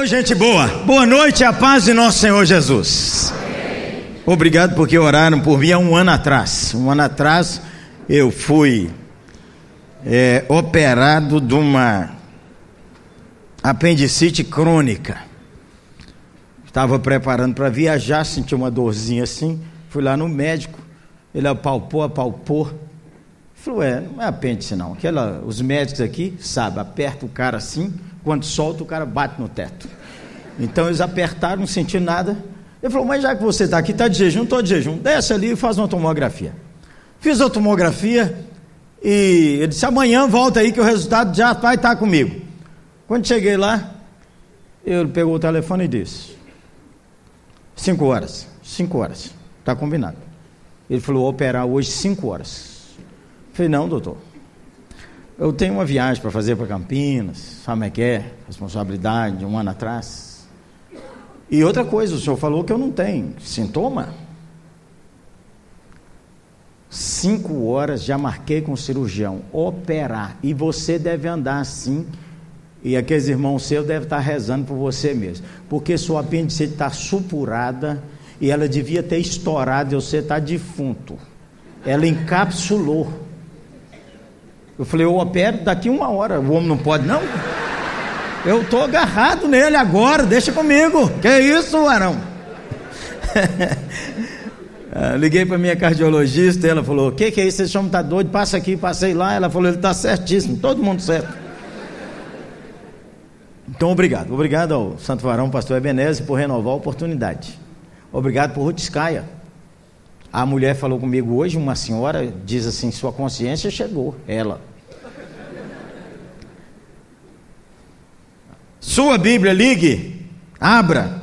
Oi, gente boa. Boa noite, a paz de nosso Senhor Jesus. Obrigado porque oraram por mim há um ano atrás. Um ano atrás eu fui é, operado de uma apendicite crônica. Estava preparando para viajar, senti uma dorzinha assim. Fui lá no médico, ele apalpou, apalpou. Falou: É, não é apêndice não. Aquela, os médicos aqui sabem, aperta o cara assim quando solta, o cara bate no teto. Então eles apertaram, não senti nada. Ele falou: Mas já que você está aqui, está de jejum, estou de jejum. Desce ali e faz uma tomografia. Fiz a tomografia e ele disse: Amanhã volta aí que o resultado já vai estar comigo. Quando cheguei lá, ele pegou o telefone e disse: Cinco horas. Cinco horas. Está combinado. Ele falou: operar hoje cinco horas. Eu falei: Não, doutor. Eu tenho uma viagem para fazer para Campinas, sabe como é que é? Responsabilidade, um ano atrás. E outra coisa, o senhor falou que eu não tenho sintoma. Cinco horas já marquei com o cirurgião, operar. E você deve andar assim. E aqueles irmãos seus devem estar rezando por você mesmo. Porque sua apendicite está supurada e ela devia ter estourado e você está defunto. Ela encapsulou. Eu falei, eu opero daqui uma hora. O homem não pode, não? Eu estou agarrado nele agora, deixa comigo. Que isso, varão? Ah, liguei para minha cardiologista, ela falou: O que, que é isso? Esse homem está doido, passa aqui, passei lá. Ela falou: Ele está certíssimo, todo mundo certo. Então, obrigado. Obrigado ao Santo Varão, pastor Ebenezer, por renovar a oportunidade. Obrigado por Ruth Skaya. A mulher falou comigo hoje, uma senhora, diz assim: Sua consciência chegou. Ela. Sua Bíblia, ligue, abra.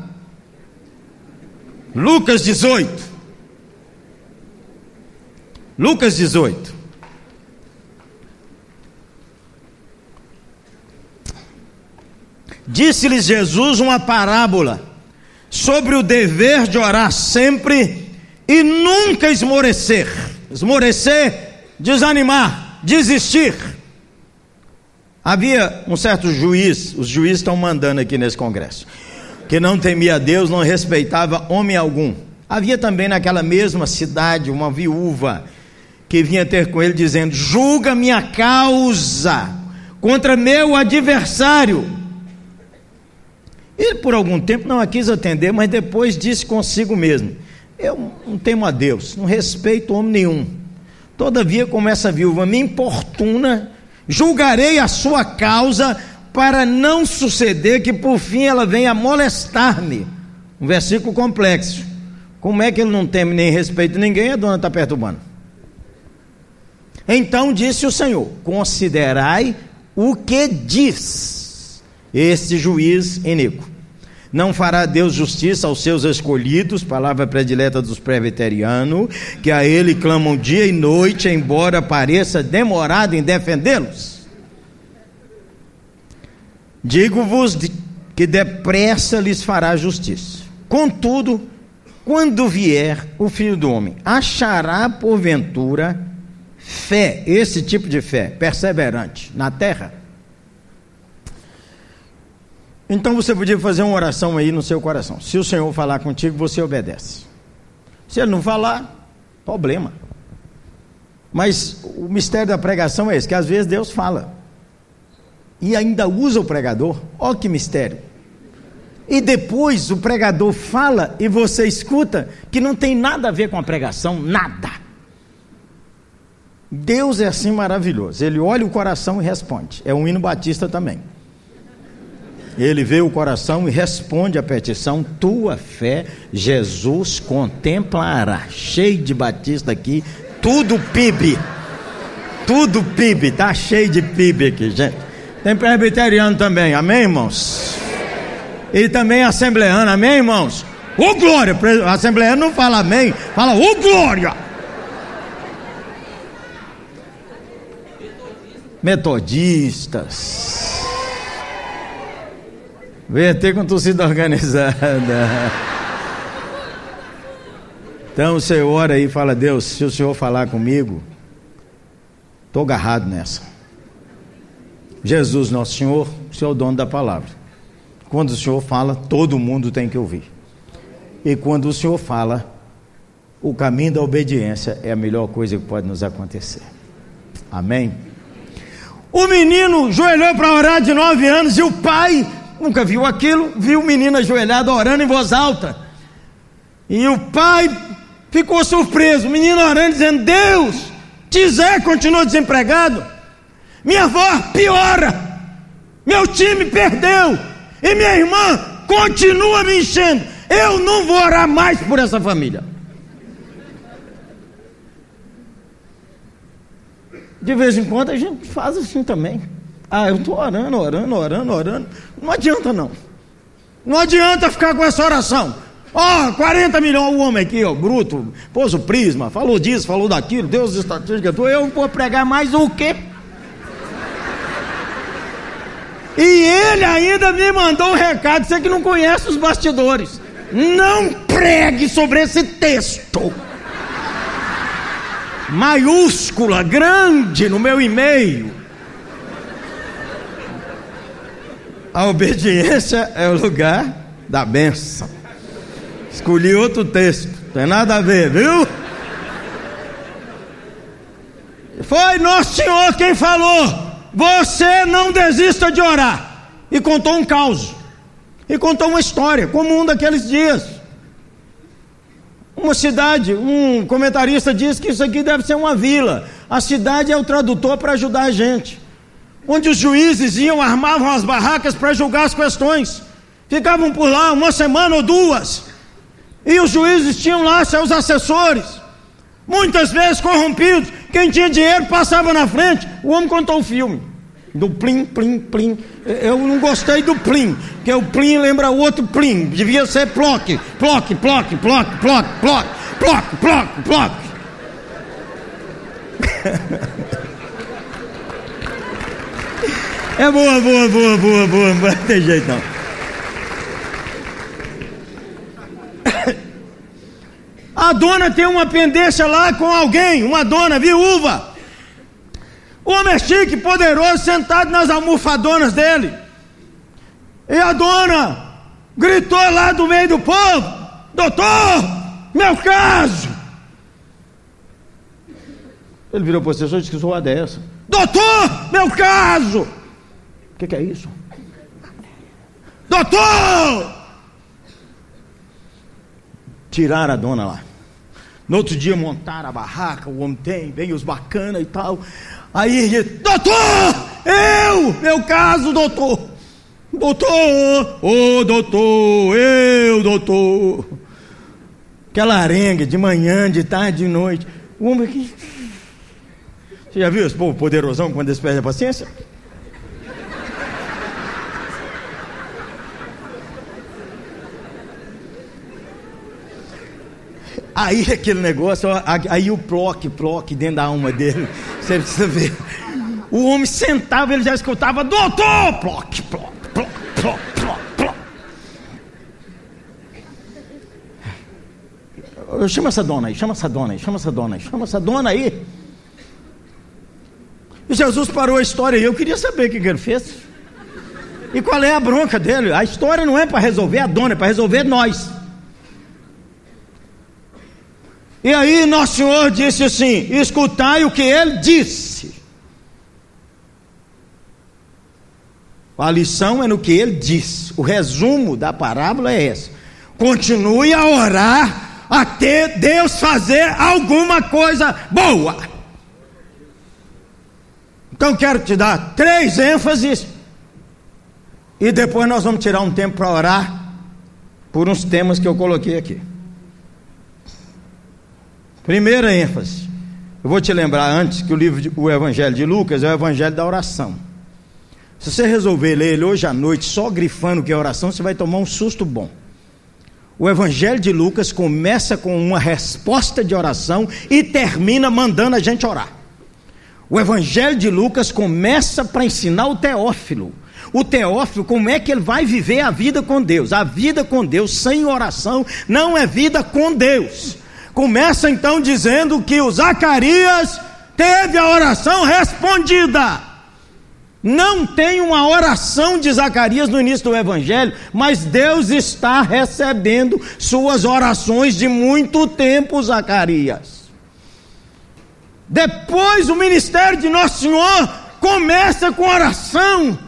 Lucas 18. Lucas 18. Disse-lhes Jesus uma parábola sobre o dever de orar sempre e nunca esmorecer. Esmorecer, desanimar, desistir. Havia um certo juiz, os juízes estão mandando aqui nesse congresso, que não temia a Deus, não respeitava homem algum. Havia também naquela mesma cidade uma viúva que vinha ter com ele dizendo: Julga minha causa contra meu adversário. Ele por algum tempo não a quis atender, mas depois disse consigo mesmo: Eu não temo a Deus, não respeito homem nenhum. Todavia, como essa viúva me importuna, julgarei a sua causa para não suceder que por fim ela venha molestar-me. Um versículo complexo. Como é que ele não teme nem respeita ninguém? A dona está perturbando. Então disse o Senhor: Considerai o que diz este juiz iníquo. Não fará Deus justiça aos seus escolhidos, palavra predileta dos presbiterianos, que a ele clamam dia e noite, embora pareça demorado em defendê-los? Digo-vos que depressa lhes fará justiça. Contudo, quando vier o filho do homem, achará porventura fé, esse tipo de fé, perseverante na terra? Então você podia fazer uma oração aí no seu coração. Se o Senhor falar contigo, você obedece. Se ele não falar, problema. Mas o mistério da pregação é esse, que às vezes Deus fala. E ainda usa o pregador. Olha que mistério. E depois o pregador fala e você escuta que não tem nada a ver com a pregação, nada. Deus é assim maravilhoso. Ele olha o coração e responde. É um hino batista também. Ele vê o coração e responde a petição: Tua fé, Jesus contemplará. Cheio de batista aqui, tudo PIB. Tudo PIB, tá cheio de PIB aqui, gente. Tem presbiteriano também, amém, irmãos? E também assembleano, amém, irmãos? Ô glória! Assembleano não fala amém, fala ô glória! Metodistas. VT com torcida organizada. Então você ora aí e fala, Deus, se o Senhor falar comigo, estou agarrado nessa. Jesus, nosso Senhor, o Senhor é o dono da palavra. Quando o Senhor fala, todo mundo tem que ouvir. E quando o Senhor fala, o caminho da obediência é a melhor coisa que pode nos acontecer. Amém? O menino joelhou para orar de nove anos e o pai nunca viu aquilo, viu o menino ajoelhado orando em voz alta. E o pai ficou surpreso, o menino orando, dizendo: Deus, Tizé continua desempregado, minha avó piora, meu time perdeu, e minha irmã continua me enchendo. Eu não vou orar mais por essa família. De vez em quando a gente faz assim também. Ah, eu estou orando, orando, orando, orando. Não adianta não. Não adianta ficar com essa oração. Ó, oh, 40 milhões o homem aqui, ó, bruto, pôs o prisma, falou disso, falou daquilo, Deus estatística, eu vou pregar mais o quê? E ele ainda me mandou um recado, você que não conhece os bastidores. Não pregue sobre esse texto. Maiúscula, grande no meu e-mail. A obediência é o lugar da benção. Escolhi outro texto, tem nada a ver, viu? Foi Nosso Senhor quem falou. Você não desista de orar. E contou um caos. E contou uma história, como um daqueles dias. Uma cidade, um comentarista disse que isso aqui deve ser uma vila. A cidade é o tradutor para ajudar a gente. Onde os juízes iam, armavam as barracas para julgar as questões. Ficavam por lá uma semana ou duas. E os juízes tinham lá seus assessores. Muitas vezes corrompidos. Quem tinha dinheiro passava na frente. O homem contou o filme. Do plim, plim, plim. Eu não gostei do plim, porque o plim lembra o outro plim. Devia ser ploque, ploque, ploque, ploque, ploque, ploque, ploque, ploque, ploque. É boa, boa, boa, boa, boa, não ter jeito não. A dona tem uma pendência lá com alguém, uma dona viúva. O homem é chique, poderoso, sentado nas almofadonas dele. E a dona gritou lá do meio do povo: Doutor, meu caso. Ele virou para o assessor e disse: Que sua é essa? Doutor, meu caso. O que, que é isso? Doutor! Tiraram a dona lá. No outro dia montaram a barraca, o homem tem, vem os bacana e tal. Aí, doutor, eu, meu caso, doutor. Doutor, ô oh, doutor, eu, doutor. Aquela arenga de manhã, de tarde, de noite. O homem aqui. Você já viu esse povo poderosão quando eles perdem a paciência? Aí aquele negócio, aí o ploque, ploque dentro da alma dele. Você precisa ver. O homem sentava, ele já escutava, doutor! Ploque, ploque, ploque, ploque, ploque, ploque. Chama essa dona aí, chama essa dona aí, chama essa dona aí, chama essa dona aí. E Jesus parou a história e eu queria saber o que ele fez. E qual é a bronca dele? A história não é para resolver a dona, é para resolver nós. E aí Nosso Senhor disse assim: escutai o que ele disse. A lição é no que ele disse. O resumo da parábola é essa. Continue a orar até Deus fazer alguma coisa boa. Então quero te dar três ênfases e depois nós vamos tirar um tempo para orar por uns temas que eu coloquei aqui. Primeira ênfase. Eu vou te lembrar antes que o livro, de, o Evangelho de Lucas é o Evangelho da oração. Se você resolver ler ele hoje à noite só grifando que é oração, você vai tomar um susto bom. O Evangelho de Lucas começa com uma resposta de oração e termina mandando a gente orar. O Evangelho de Lucas começa para ensinar o Teófilo. O Teófilo, como é que ele vai viver a vida com Deus? A vida com Deus sem oração não é vida com Deus começa então dizendo que o Zacarias teve a oração respondida. Não tem uma oração de Zacarias no início do Evangelho, mas Deus está recebendo suas orações de muito tempo, Zacarias. Depois o ministério de Nosso Senhor começa com oração.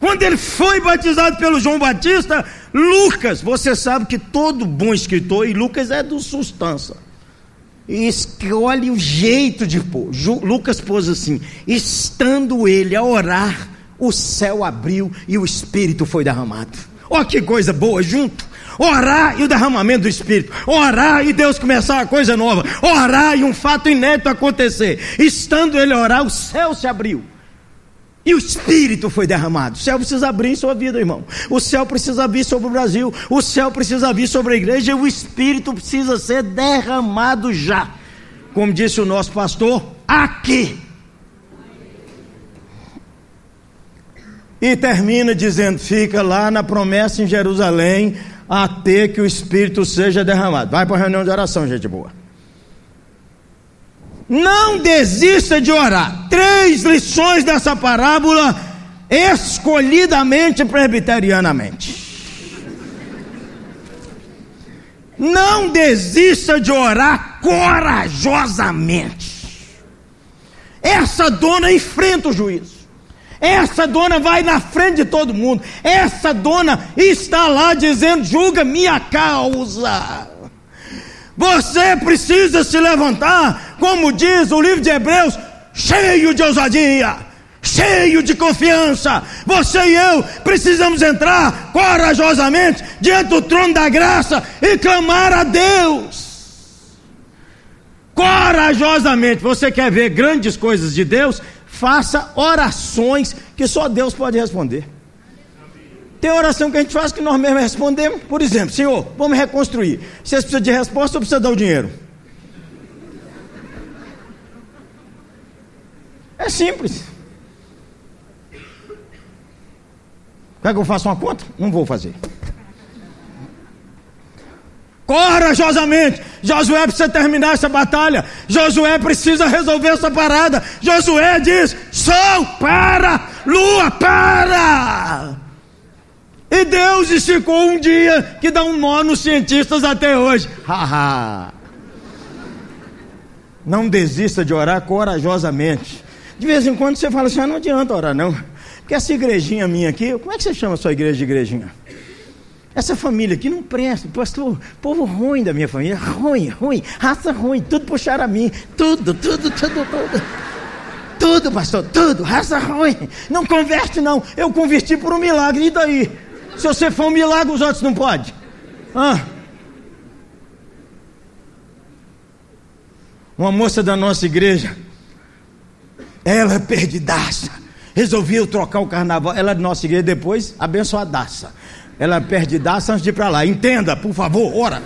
Quando ele foi batizado pelo João Batista, Lucas, você sabe que todo bom escritor, e Lucas é do substância, escolhe o jeito de pôr. Lucas pôs assim: estando ele a orar, o céu abriu e o Espírito foi derramado. Olha que coisa boa junto. Orar e o derramamento do Espírito. Orar e Deus começar uma coisa nova. Orar e um fato inédito acontecer. Estando ele a orar, o céu se abriu. E o Espírito foi derramado. O céu precisa abrir em sua vida, irmão. O céu precisa vir sobre o Brasil. O céu precisa vir sobre a igreja. E o Espírito precisa ser derramado já. Como disse o nosso pastor, aqui. E termina dizendo: fica lá na promessa em Jerusalém, até que o Espírito seja derramado. Vai para a reunião de oração, gente boa. Não desista de orar. Três lições dessa parábola, escolhidamente presbiterianamente. Não desista de orar corajosamente. Essa dona enfrenta o juízo. Essa dona vai na frente de todo mundo. Essa dona está lá dizendo: julga minha causa. Você precisa se levantar, como diz o livro de Hebreus, cheio de ousadia, cheio de confiança. Você e eu precisamos entrar corajosamente diante do trono da graça e clamar a Deus. Corajosamente, você quer ver grandes coisas de Deus? Faça orações que só Deus pode responder. Tem oração que a gente faz que nós mesmos respondemos. Por exemplo, Senhor, vamos reconstruir. Vocês precisam de resposta ou precisa dar o dinheiro? É simples. Quer que eu faça uma conta? Não vou fazer. Corajosamente, Josué precisa terminar essa batalha. Josué precisa resolver essa parada. Josué diz: Sol, para! Lua, para! E Deus esticou um dia que dá um nó nos cientistas até hoje. Haha. não desista de orar corajosamente. De vez em quando você fala assim: ah, não adianta orar, não. Porque essa igrejinha minha aqui, como é que você chama a sua igreja de igrejinha? Essa família aqui não presta, pastor, povo ruim da minha família, ruim, ruim, raça ruim, tudo puxaram a mim, tudo, tudo, tudo, tudo. Tudo, pastor, tudo, raça ruim. Não converte, não. Eu converti por um milagre, e daí? Se você for um milagre, os outros não podem. Ah. Uma moça da nossa igreja, ela é perdidaça. Resolveu trocar o carnaval. Ela é da nossa igreja depois, abençoadaça. Ela é perdidaça antes de ir para lá. Entenda, por favor, ora.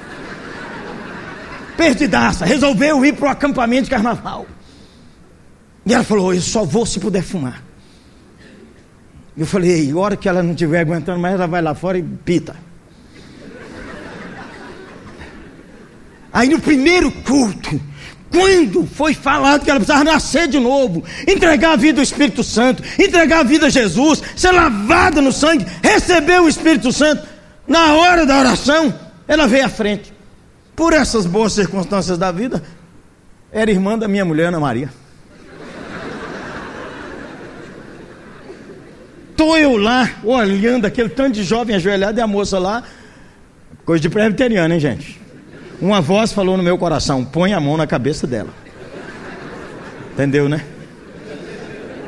Perdidaça. Resolveu ir para o acampamento de carnaval. E ela falou: Eu só vou se puder fumar. Eu falei, a hora que ela não estiver aguentando mais, ela vai lá fora e pita. Aí no primeiro culto, quando foi falado que ela precisava nascer de novo, entregar a vida ao Espírito Santo, entregar a vida a Jesus, ser lavada no sangue, receber o Espírito Santo, na hora da oração, ela veio à frente. Por essas boas circunstâncias da vida, era irmã da minha mulher, Ana Maria. Estou eu lá, olhando aquele tanto de jovem ajoelhado e a moça lá, coisa de presbiteriano, hein, gente? Uma voz falou no meu coração: põe a mão na cabeça dela. Entendeu, né?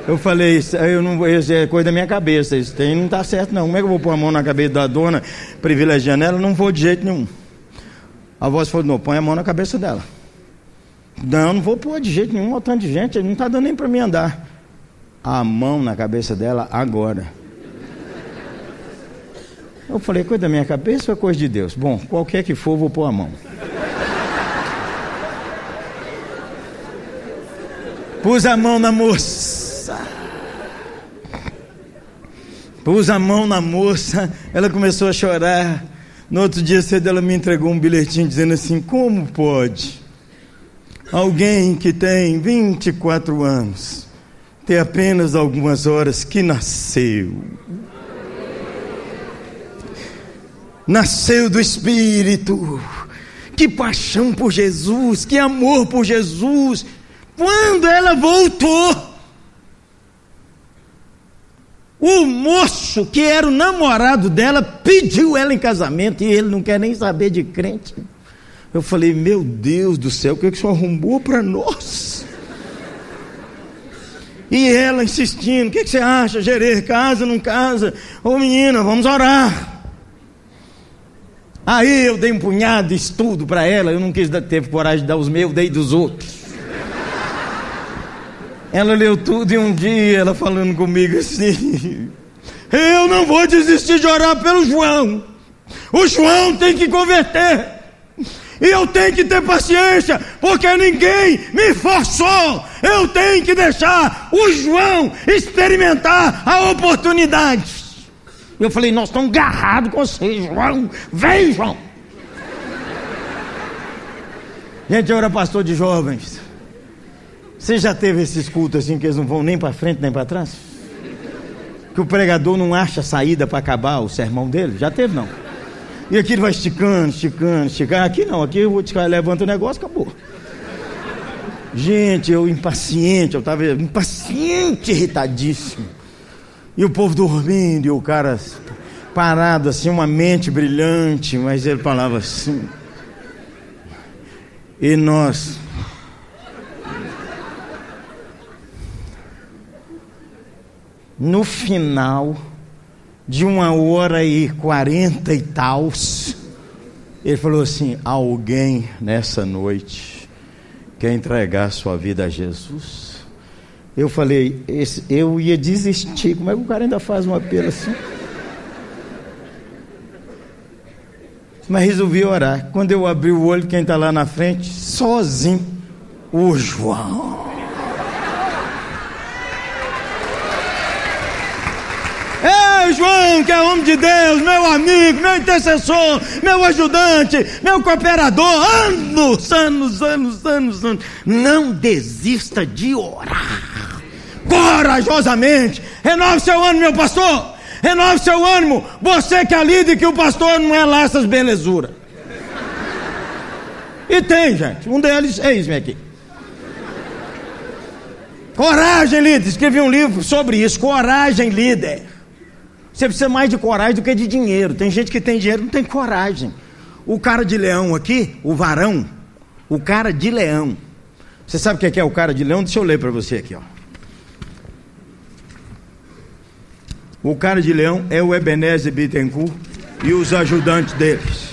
Eu falei, eu não, isso é coisa da minha cabeça, isso tem, não está certo não. Como é que eu vou pôr a mão na cabeça da dona, privilegiando ela? Não vou de jeito nenhum. A voz falou, não, põe a mão na cabeça dela. Não, não vou pôr de jeito nenhum, um tanto de gente, não está dando nem para mim andar a mão na cabeça dela agora. Eu falei, coisa da minha cabeça ou é coisa de Deus? Bom, qualquer que for, vou pôr a mão. Pus a mão na moça. Pus a mão na moça, ela começou a chorar. No outro dia cedo ela me entregou um bilhetinho dizendo assim: Como pode alguém que tem 24 anos tem apenas algumas horas que nasceu. Nasceu do Espírito. Que paixão por Jesus, que amor por Jesus. Quando ela voltou, o moço que era o namorado dela pediu ela em casamento e ele não quer nem saber de crente. Eu falei, meu Deus do céu, o que, é que o senhor arrumou para nós? E ela insistindo: o que, que você acha, Gerer? Casa, não casa? Ô menina, vamos orar. Aí eu dei um punhado de estudo para ela, eu não quis ter coragem de dar os meus, dei dos outros. Ela leu tudo e um dia ela falando comigo assim: Eu não vou desistir de orar pelo João. O João tem que converter. E eu tenho que ter paciência, porque ninguém me forçou. Eu tenho que deixar o João experimentar a oportunidade. Eu falei, nós estamos agarrados com você, João. Vem, João. Gente, eu era pastor de jovens. Você já teve esses cultos assim que eles não vão nem para frente nem para trás? Que o pregador não acha saída para acabar o sermão dele? Já teve, não? E aqui ele vai esticando, esticando, esticando. Aqui não, aqui o cara levanta o negócio, acabou. Gente, eu impaciente, eu estava impaciente, irritadíssimo. E o povo dormindo, e o cara parado assim, uma mente brilhante, mas ele falava assim. E nós. No final de uma hora e quarenta e tal, ele falou assim: alguém nessa noite quer entregar sua vida a Jesus? Eu falei, esse, eu ia desistir. Como é que o cara ainda faz um apelo assim? Mas resolvi orar. Quando eu abri o olho, quem está lá na frente? Sozinho, o João. João, que é homem de Deus, meu amigo, meu intercessor, meu ajudante, meu cooperador, anos, anos, anos, anos, anos. Não desista de orar. Corajosamente. Renove seu ânimo, meu pastor. Renove seu ânimo. Você que é líder, que o pastor não é lá essas belezuras. E tem, gente. Um deles é isso aqui. Coragem, líder. Escrevi um livro sobre isso. Coragem, líder. Você precisa mais de coragem do que de dinheiro. Tem gente que tem dinheiro não tem coragem. O cara de leão aqui, o varão, o cara de leão. Você sabe o que é, o cara de leão? Deixa eu ler para você aqui, ó. O cara de leão é o Ebenezer Bittencourt e os ajudantes deles.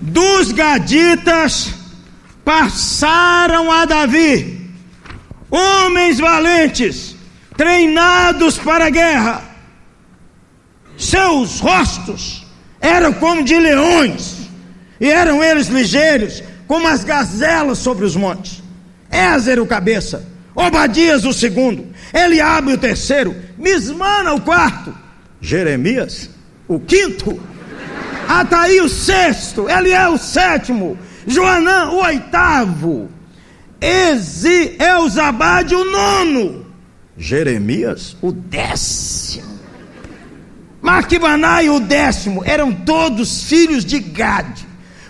Dos gaditas passaram a Davi, homens valentes, treinados para a guerra seus rostos eram como de leões, e eram eles ligeiros, como as gazelas sobre os montes. Ézer o cabeça, Obadias o segundo, Eliabe o terceiro, Mismana o quarto, Jeremias o quinto, Ataí o sexto, Eliel o sétimo, Joanã o oitavo, Ezi Elzabade o nono, Jeremias o décimo. Marquibanai, o décimo, eram todos filhos de Gade.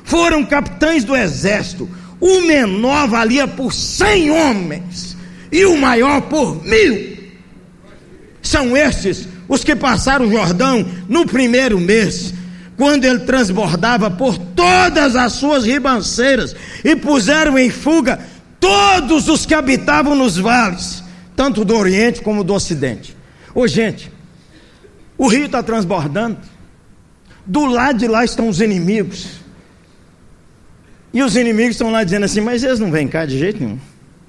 Foram capitães do exército. O menor valia por cem homens e o maior por mil. São estes os que passaram o Jordão no primeiro mês, quando ele transbordava por todas as suas ribanceiras e puseram em fuga todos os que habitavam nos vales, tanto do Oriente como do Ocidente. Ô gente, o rio está transbordando. Do lado de lá estão os inimigos. E os inimigos estão lá dizendo assim: Mas eles não vêm cá de jeito nenhum.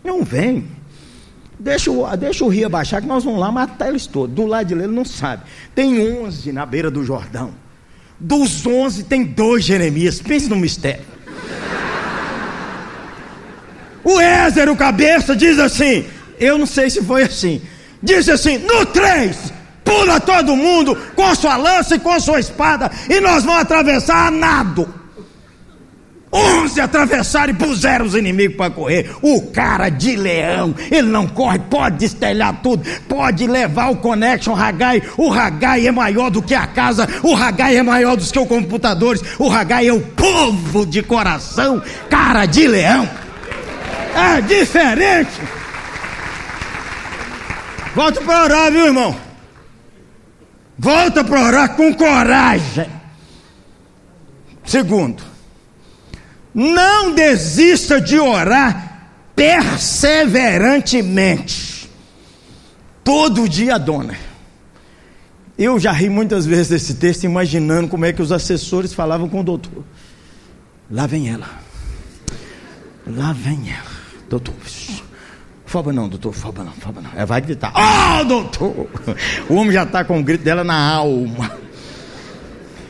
Não vêm. Deixa o, deixa o rio abaixar que nós vamos lá matar eles todos. Do lado de lá ele não sabe. Tem onze na beira do Jordão. Dos onze tem dois Jeremias. Pense no mistério. O Ézer, o cabeça, diz assim: Eu não sei se foi assim. Diz assim: No três, pula todo mundo com sua lança e com sua espada, e nós vamos atravessar a nado. Onze atravessaram e puseram os inimigos para correr. O cara de leão, ele não corre, pode destelhar tudo, pode levar o Connection Ragai. O Ragai é maior do que a casa, o Ragai é maior do que os computadores. O Ragai é o povo de coração, cara de leão. É diferente. Volta para orar, viu, irmão? Volta para orar com coragem. Segundo, não desista de orar perseverantemente. Todo dia, dona. Eu já ri muitas vezes desse texto, imaginando como é que os assessores falavam com o doutor. Lá vem ela. Lá vem ela. Doutor. Foba não, doutor, foba não, foba não. Ela vai gritar. Oh, doutor! O homem já está com o grito dela na alma.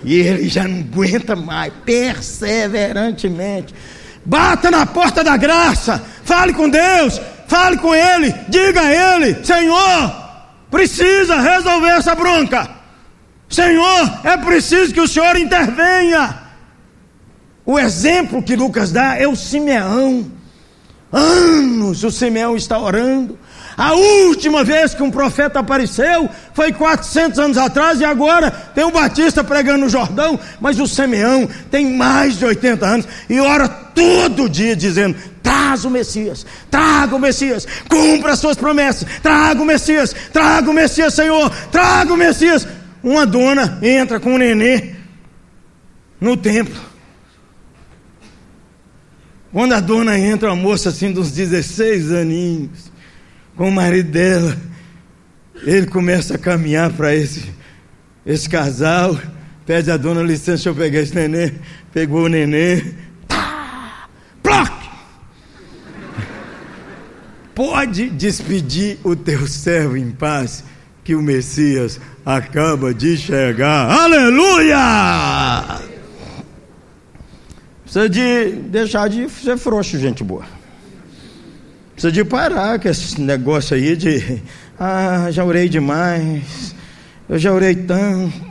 E ele já não aguenta mais, perseverantemente. Bata na porta da graça, fale com Deus, fale com Ele, diga a Ele: Senhor, precisa resolver essa bronca. Senhor, é preciso que o Senhor intervenha. O exemplo que Lucas dá é o Simeão. Anos o Simeão está orando. A última vez que um profeta apareceu foi 400 anos atrás e agora tem o Batista pregando no Jordão, mas o Simeão tem mais de 80 anos e ora todo dia dizendo: traz o Messias, traga o Messias, cumpra as suas promessas, traga o Messias, traga o Messias, Senhor, traga o Messias. Uma dona entra com um nenê no templo. Quando a dona entra, uma moça assim dos 16 aninhos, com o marido dela. Ele começa a caminhar para esse, esse casal, pede a dona licença, deixa eu pegar esse neném. Pegou o neném. Tá, ploc! Pode despedir o teu servo em paz, que o Messias acaba de chegar. Aleluia! Precisa de deixar de ser frouxo, gente boa. Precisa de parar com esse negócio aí de, ah, já orei demais, eu já orei tanto,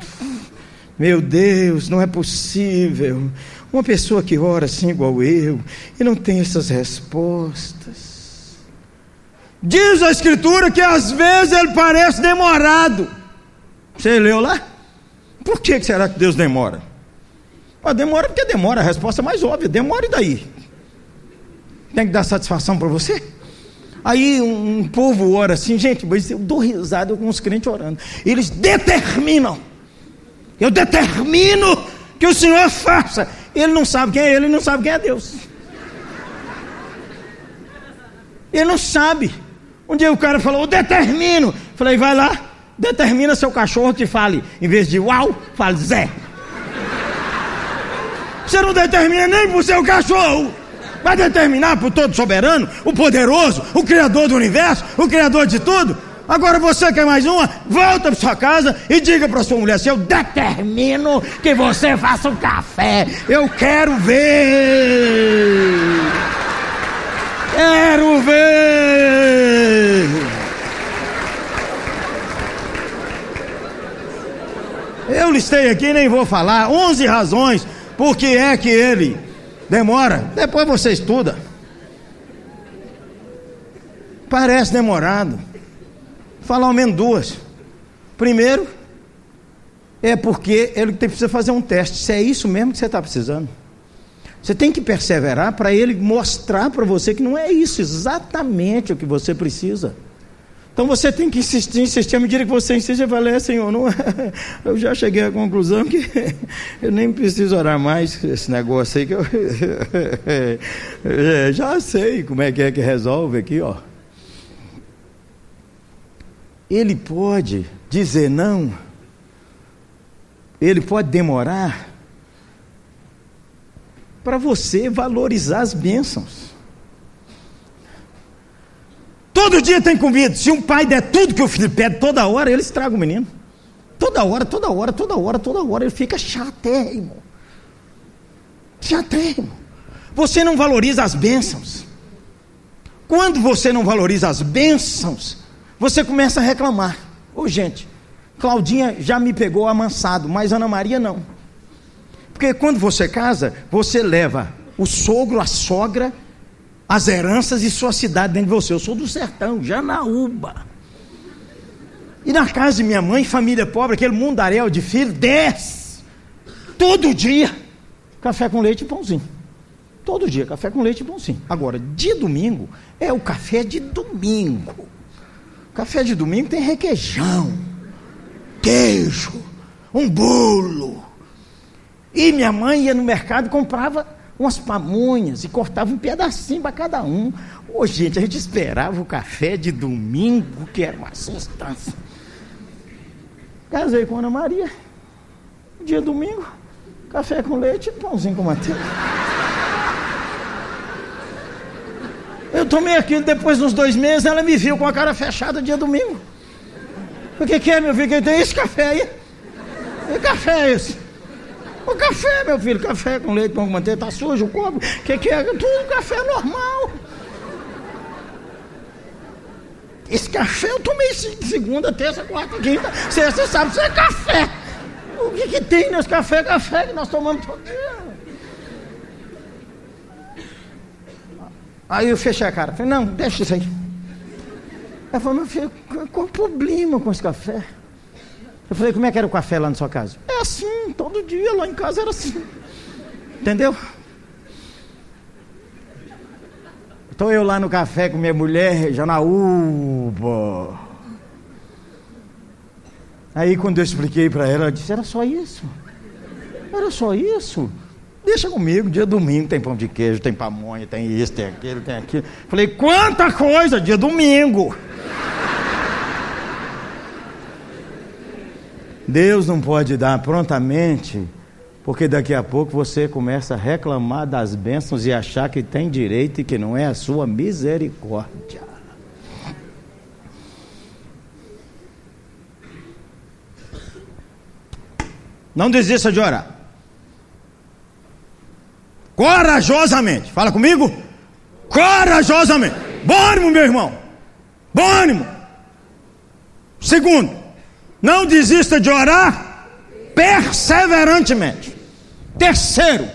meu Deus, não é possível. Uma pessoa que ora assim igual eu e não tem essas respostas. Diz a Escritura que às vezes ele parece demorado. Você leu lá? Por que será que Deus demora? Ah, demora porque demora, a resposta é mais óbvia, demora e daí? Tem que dar satisfação para você? Aí um, um, povo ora assim, gente, mas eu dou risada com os crentes orando. Eles determinam. Eu determino que o Senhor faça. Ele não sabe quem é ele não sabe quem é Deus. Ele não sabe. Um dia o cara falou, eu determino. Falei, vai lá, determina seu cachorro que fale, em vez de uau, fale Zé. Você não determina nem para o seu cachorro vai determinar para o todo soberano, o poderoso, o criador do universo, o criador de tudo. Agora você quer mais uma? Volta para sua casa e diga para sua mulher assim: Eu determino que você faça um café. Eu quero ver. Quero ver. Eu listei aqui, nem vou falar, 11 razões por que é que ele Demora. Depois você estuda. Parece demorado. Falar ao menos duas. Primeiro, é porque ele precisa fazer um teste. Se é isso mesmo que você está precisando. Você tem que perseverar para ele mostrar para você que não é isso exatamente o que você precisa. Então você tem que insistir, insistir. À medida que você insiste, você fala, é, Senhor, não, é. eu já cheguei à conclusão que eu nem preciso orar mais esse negócio aí, que eu é, já sei como é que é que resolve aqui, ó. Ele pode dizer não, ele pode demorar para você valorizar as bênçãos. Todo dia tem comida. Se um pai der tudo que o filho pede toda hora, ele estraga o menino. Toda hora, toda hora, toda hora, toda hora. Ele fica chatérrimo. Chatérrimo. Você não valoriza as bênçãos. Quando você não valoriza as bênçãos, você começa a reclamar. Ô oh, gente, Claudinha já me pegou amansado, mas Ana Maria não. Porque quando você casa, você leva o sogro, a sogra, as heranças e sua cidade dentro de você. Eu sou do sertão, Janaúba. E na casa de minha mãe, família pobre, aquele mundaréu de filho, dez. Todo dia, café com leite e pãozinho. Todo dia, café com leite e pãozinho. Agora, de domingo, é o café de domingo. Café de domingo tem requeijão, queijo, um bolo. E minha mãe ia no mercado e comprava umas pamonhas e cortava um pedacinho para cada um. Ô, gente, a gente esperava o café de domingo, que era uma sustância. Casei com Ana Maria. Dia domingo, café com leite e pãozinho com manteiga. Eu tomei aquilo depois dos dois meses, ela me viu com a cara fechada dia domingo. O que, que é, meu filho? Que tem esse café aí? Que café é esse? O café, meu filho, café com leite, pão com manteiga, tá sujo o copo. O que, que é? Tudo café normal. Esse café eu tomei segunda, terça, quarta, quinta, sexta, sábado, isso é café. O que, que tem nesse café? Café que nós tomamos todo dia. Aí eu fechei a cara, falei, não, deixa isso aí. Ela falou, meu filho, qual o problema com esse café? Eu falei, como é que era o café lá na sua casa? É assim, todo dia lá em casa era assim. Entendeu? Estou eu lá no café com minha mulher, Janaúba. Aí quando eu expliquei para ela, ela disse, era só isso. Era só isso. Deixa comigo, dia domingo tem pão de queijo, tem pamonha, tem isso, tem aquilo, tem aquilo. Falei, quanta coisa, dia domingo. Deus não pode dar prontamente, porque daqui a pouco você começa a reclamar das bênçãos e achar que tem direito e que não é a sua misericórdia. Não desista de orar corajosamente. Fala comigo. Corajosamente. Bom ânimo, meu irmão. Bom ânimo. Segundo, não desista de orar perseverantemente. Terceiro,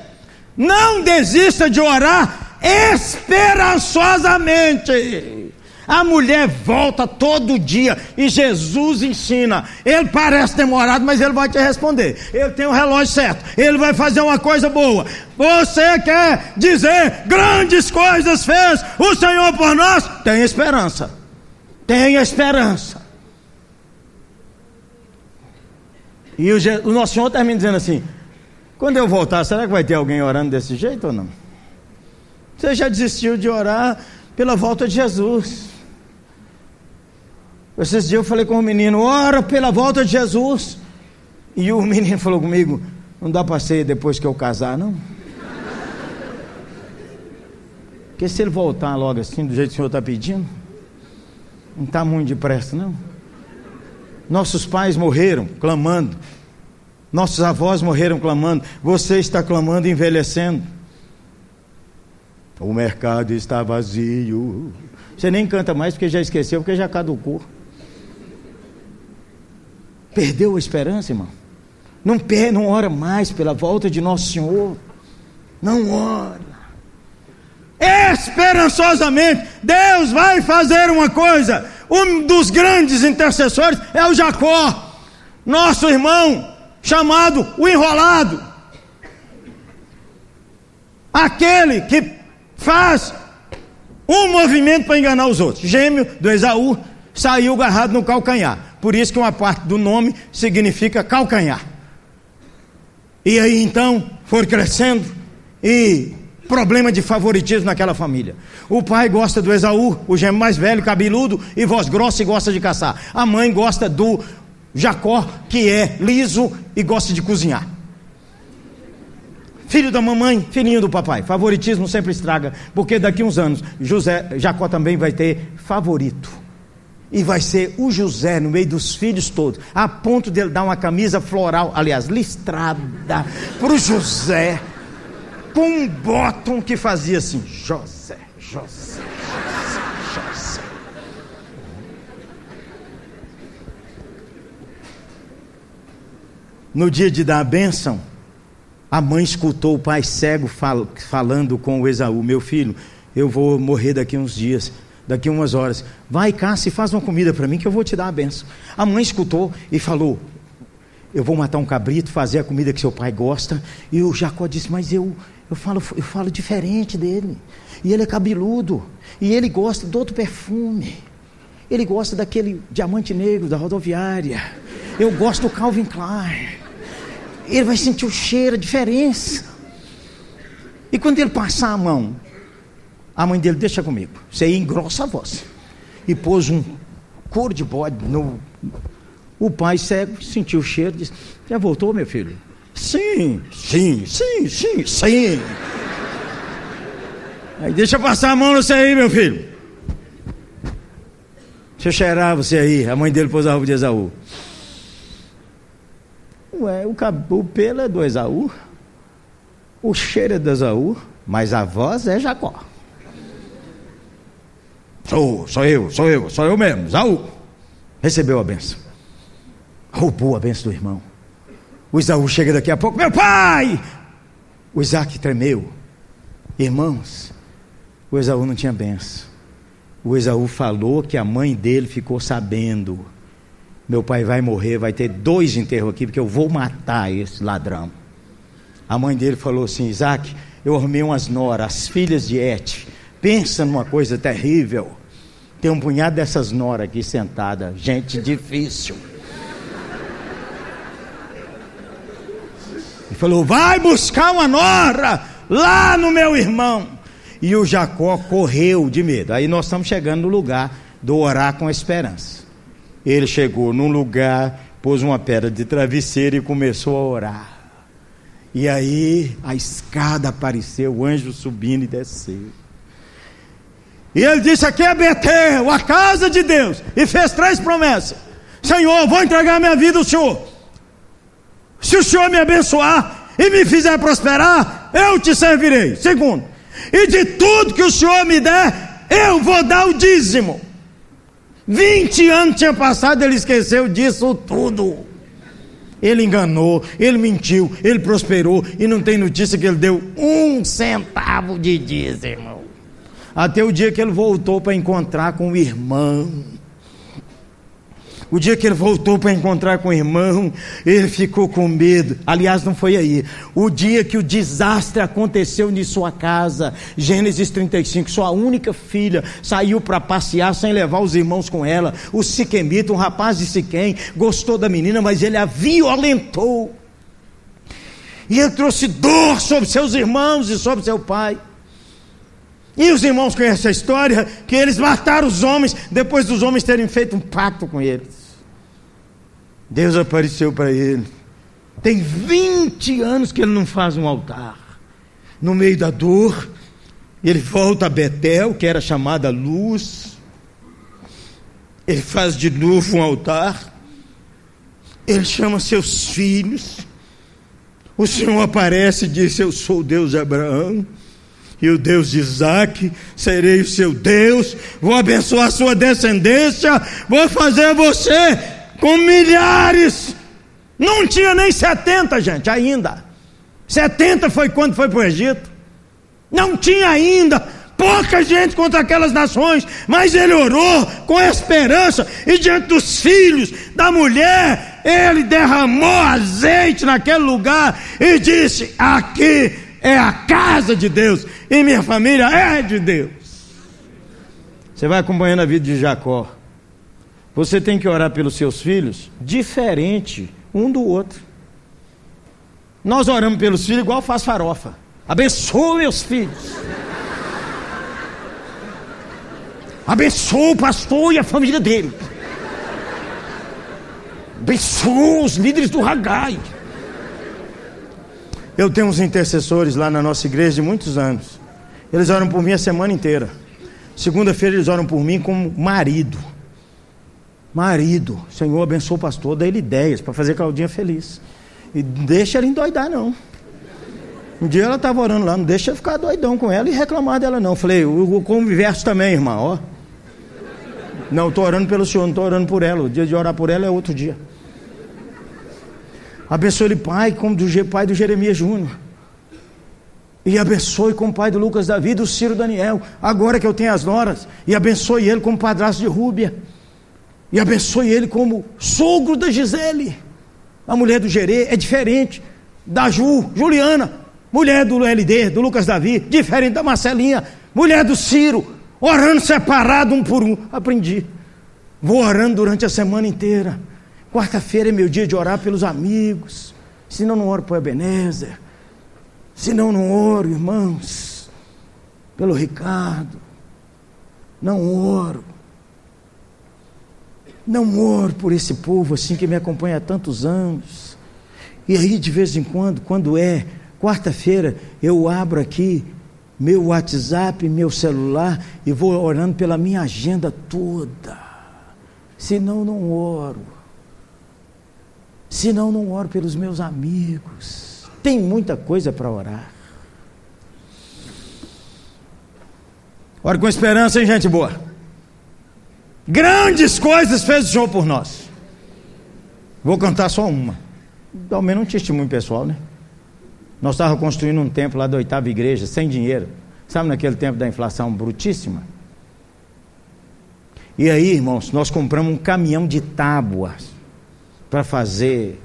não desista de orar esperançosamente. A mulher volta todo dia e Jesus ensina. Ele parece demorado, mas ele vai te responder. Ele tem o relógio certo. Ele vai fazer uma coisa boa. Você quer dizer grandes coisas fez o Senhor por nós? Tenha esperança. Tenha esperança. E o, o nosso Senhor termina dizendo assim: quando eu voltar, será que vai ter alguém orando desse jeito ou não? Você já desistiu de orar pela volta de Jesus. Esses dias eu falei com o menino, ora pela volta de Jesus. E o menino falou comigo, não dá para ser depois que eu casar, não. Porque se ele voltar logo assim, do jeito que o senhor está pedindo, não está muito depressa, não. Nossos pais morreram clamando. Nossos avós morreram clamando. Você está clamando envelhecendo. O mercado está vazio. Você nem canta mais porque já esqueceu, porque já caducou. Perdeu a esperança, irmão? Não, não ora mais pela volta de Nosso Senhor. Não ora. Esperançosamente, Deus vai fazer uma coisa. Um dos grandes intercessores é o Jacó, nosso irmão, chamado o enrolado. Aquele que faz um movimento para enganar os outros. Gêmeo do Esaú saiu agarrado no calcanhar. Por isso que uma parte do nome significa calcanhar. E aí então foi crescendo e problema de favoritismo naquela família. O pai gosta do Esaú, o gêmeo mais velho, cabeludo e voz grossa e gosta de caçar. A mãe gosta do Jacó, que é liso e gosta de cozinhar. Filho da mamãe, filhinho do papai. Favoritismo sempre estraga, porque daqui uns anos José, Jacó também vai ter favorito e vai ser o José no meio dos filhos todos, a ponto dele dar uma camisa floral, aliás, listrada, para o José, com um bottom que fazia assim: José, José, José, José. No dia de dar a bênção, A mãe escutou o pai cego fal falando com o Esaú: Meu filho, eu vou morrer daqui uns dias, daqui umas horas. Vai, caça e faz uma comida para mim que eu vou te dar a benção. A mãe escutou e falou: Eu vou matar um cabrito, fazer a comida que seu pai gosta. E o Jacó disse: Mas eu, eu, falo, eu falo diferente dele. E ele é cabeludo. E ele gosta do outro perfume. Ele gosta daquele diamante negro da rodoviária. Eu gosto do Calvin Klein. Ele vai sentir o cheiro, a diferença. E quando ele passar a mão, a mãe dele deixa comigo. Você engrossa a voz. E pôs um couro de bode no. O pai cego sentiu o cheiro, disse: Já voltou, meu filho? Sim, sim, sim, sim, sim. Aí deixa passar a mão no você aí, meu filho. Deixa eu cheirar você aí. A mãe dele pôs a roupa de Esaú. Ué, o, o pelo é do Esaú. O cheiro é do Esaú. Mas a voz é Jacó. Sou, sou eu, sou eu, sou eu mesmo, Esaú. Recebeu a benção. Roubou a benção do irmão. O Esaú chega daqui a pouco, meu pai! O Isaac tremeu. Irmãos, o Esaú não tinha benção. O Esaú falou que a mãe dele ficou sabendo. Meu pai vai morrer, vai ter dois enterros aqui, porque eu vou matar esse ladrão. A mãe dele falou assim: Isaac, eu arrumei umas noras, as filhas de Et. Pensa numa coisa terrível. Tem um punhado dessas noras aqui sentada, gente difícil. Falou: vai buscar uma nora lá no meu irmão. E o Jacó correu de medo. Aí nós estamos chegando no lugar do orar com esperança. Ele chegou num lugar, pôs uma pedra de travesseiro e começou a orar. E aí a escada apareceu, o anjo subindo e desceu. E ele disse: Aqui é Betel, a casa de Deus. E fez três promessas: Senhor, vou entregar minha vida ao Senhor. Se o Senhor me abençoar e me fizer prosperar, eu te servirei. Segundo, e de tudo que o Senhor me der, eu vou dar o dízimo. 20 anos tinha passado, ele esqueceu disso tudo. Ele enganou, ele mentiu, ele prosperou e não tem notícia que ele deu um centavo de dízimo. Até o dia que ele voltou para encontrar com o irmão. O dia que ele voltou para encontrar com o irmão, ele ficou com medo. Aliás, não foi aí. O dia que o desastre aconteceu em sua casa, Gênesis 35, sua única filha saiu para passear sem levar os irmãos com ela. O Siquemita, um rapaz de Siquém, gostou da menina, mas ele a violentou. E ele trouxe dor sobre seus irmãos e sobre seu pai. E os irmãos conhecem a história que eles mataram os homens depois dos homens terem feito um pacto com eles. Deus apareceu para ele. Tem 20 anos que ele não faz um altar. No meio da dor, ele volta a Betel, que era chamada Luz. Ele faz de novo um altar. Ele chama seus filhos. O Senhor aparece e diz: Eu sou o Deus de Abraão e o Deus de Isaac, serei o seu Deus, vou abençoar a sua descendência, vou fazer você com milhares. Não tinha nem 70, gente, ainda. 70 foi quando foi para o Egito. Não tinha ainda pouca gente contra aquelas nações, mas ele orou com esperança e diante dos filhos, da mulher, ele derramou azeite naquele lugar e disse: Aqui é a casa de Deus e minha família é de Deus. Você vai acompanhando a vida de Jacó. Você tem que orar pelos seus filhos diferente um do outro. Nós oramos pelos filhos igual faz farofa. Abençoa meus filhos. Abençoa o pastor e a família dele. Abençoa os líderes do Ragai. Eu tenho uns intercessores lá na nossa igreja de muitos anos. Eles oram por mim a semana inteira. Segunda-feira eles oram por mim como marido. Marido, Senhor abençoa o pastor, dá ele ideias para fazer Claudinha feliz. E deixa ela endoidar, não. Um dia ela estava orando lá, não deixa eu ficar doidão com ela e reclamar dela, não. Falei, o, converso também, irmã, ó. Não, estou orando pelo senhor, não estou orando por ela. O dia de orar por ela é outro dia. Abençoe ele, pai, como do pai do Jeremias Júnior. E abençoe com o pai do Lucas Davi, do Ciro Daniel, agora que eu tenho as noras. E abençoe ele como padrasto de Rúbia. E abençoe ele como sogro da Gisele. A mulher do Gerê é diferente da Ju, Juliana, mulher do LD, do Lucas Davi, diferente da Marcelinha, mulher do Ciro, orando separado um por um. Aprendi. Vou orando durante a semana inteira. Quarta-feira é meu dia de orar pelos amigos. Senão não oro o Ebenezer. Senão não oro, irmãos, pelo Ricardo. Não oro. Não oro por esse povo assim que me acompanha há tantos anos. E aí, de vez em quando, quando é quarta-feira, eu abro aqui meu WhatsApp, meu celular e vou orando pela minha agenda toda. Senão, não oro. Senão, não oro pelos meus amigos. Tem muita coisa para orar. Ore com esperança, hein, gente boa? Grandes coisas fez o Senhor por nós. Vou cantar só uma. Ao menos um testemunho pessoal, né? Nós estávamos construindo um templo lá da oitava igreja, sem dinheiro. Sabe naquele tempo da inflação brutíssima? E aí, irmãos, nós compramos um caminhão de tábuas para fazer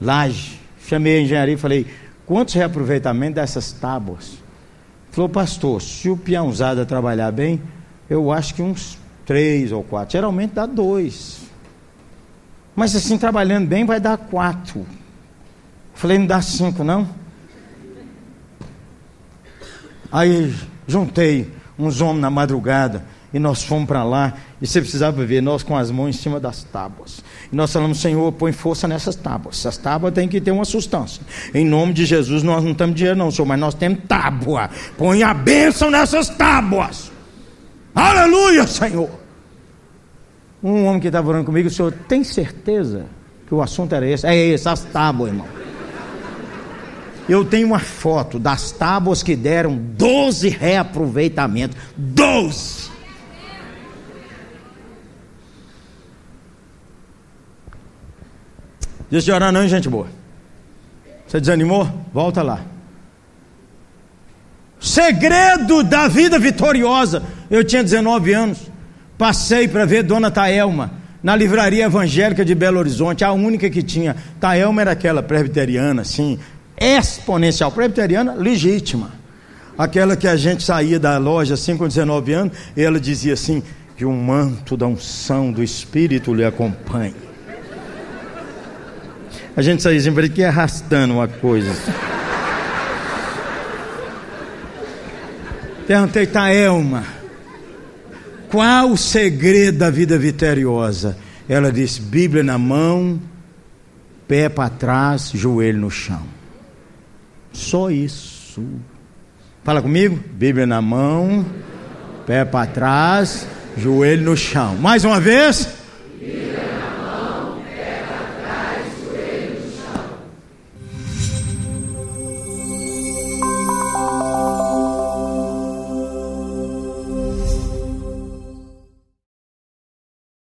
laje. Chamei a engenharia e falei: quantos reaproveitamentos dessas tábuas? Falou, pastor, se o peãozada trabalhar bem, eu acho que uns três ou quatro. Geralmente dá dois. Mas assim, trabalhando bem, vai dar quatro. Falei, não dá cinco, não? Aí juntei uns homens na madrugada e nós fomos para lá. E você precisava ver, nós com as mãos em cima das tábuas. E nós falamos, Senhor, põe força nessas tábuas. Essas tábuas têm que ter uma sustância. Em nome de Jesus, nós não temos dinheiro, não, Senhor, mas nós temos tábua. Põe a bênção nessas tábuas. Aleluia, Senhor. Um homem que estava orando comigo, o senhor tem certeza que o assunto era esse? É esse, as tábuas, irmão. Eu tenho uma foto das tábuas que deram 12 reaproveitamentos. 12! Deixa de orar não, gente boa. Você desanimou? Volta lá. Segredo da vida vitoriosa. Eu tinha 19 anos. Passei para ver Dona Taelma na livraria evangélica de Belo Horizonte, a única que tinha. Taelma era aquela presbiteriana, assim, exponencial, presbiteriana legítima. Aquela que a gente saía da loja assim com 19 anos, e ela dizia assim: que o manto da unção do Espírito lhe acompanhe. A gente saía sempre aqui arrastando uma coisa. Perguntei, Taelma qual o segredo da vida vitoriosa? Ela disse: Bíblia na mão, pé para trás, joelho no chão. Só isso. Fala comigo? Bíblia na mão, pé para trás, joelho no chão. Mais uma vez.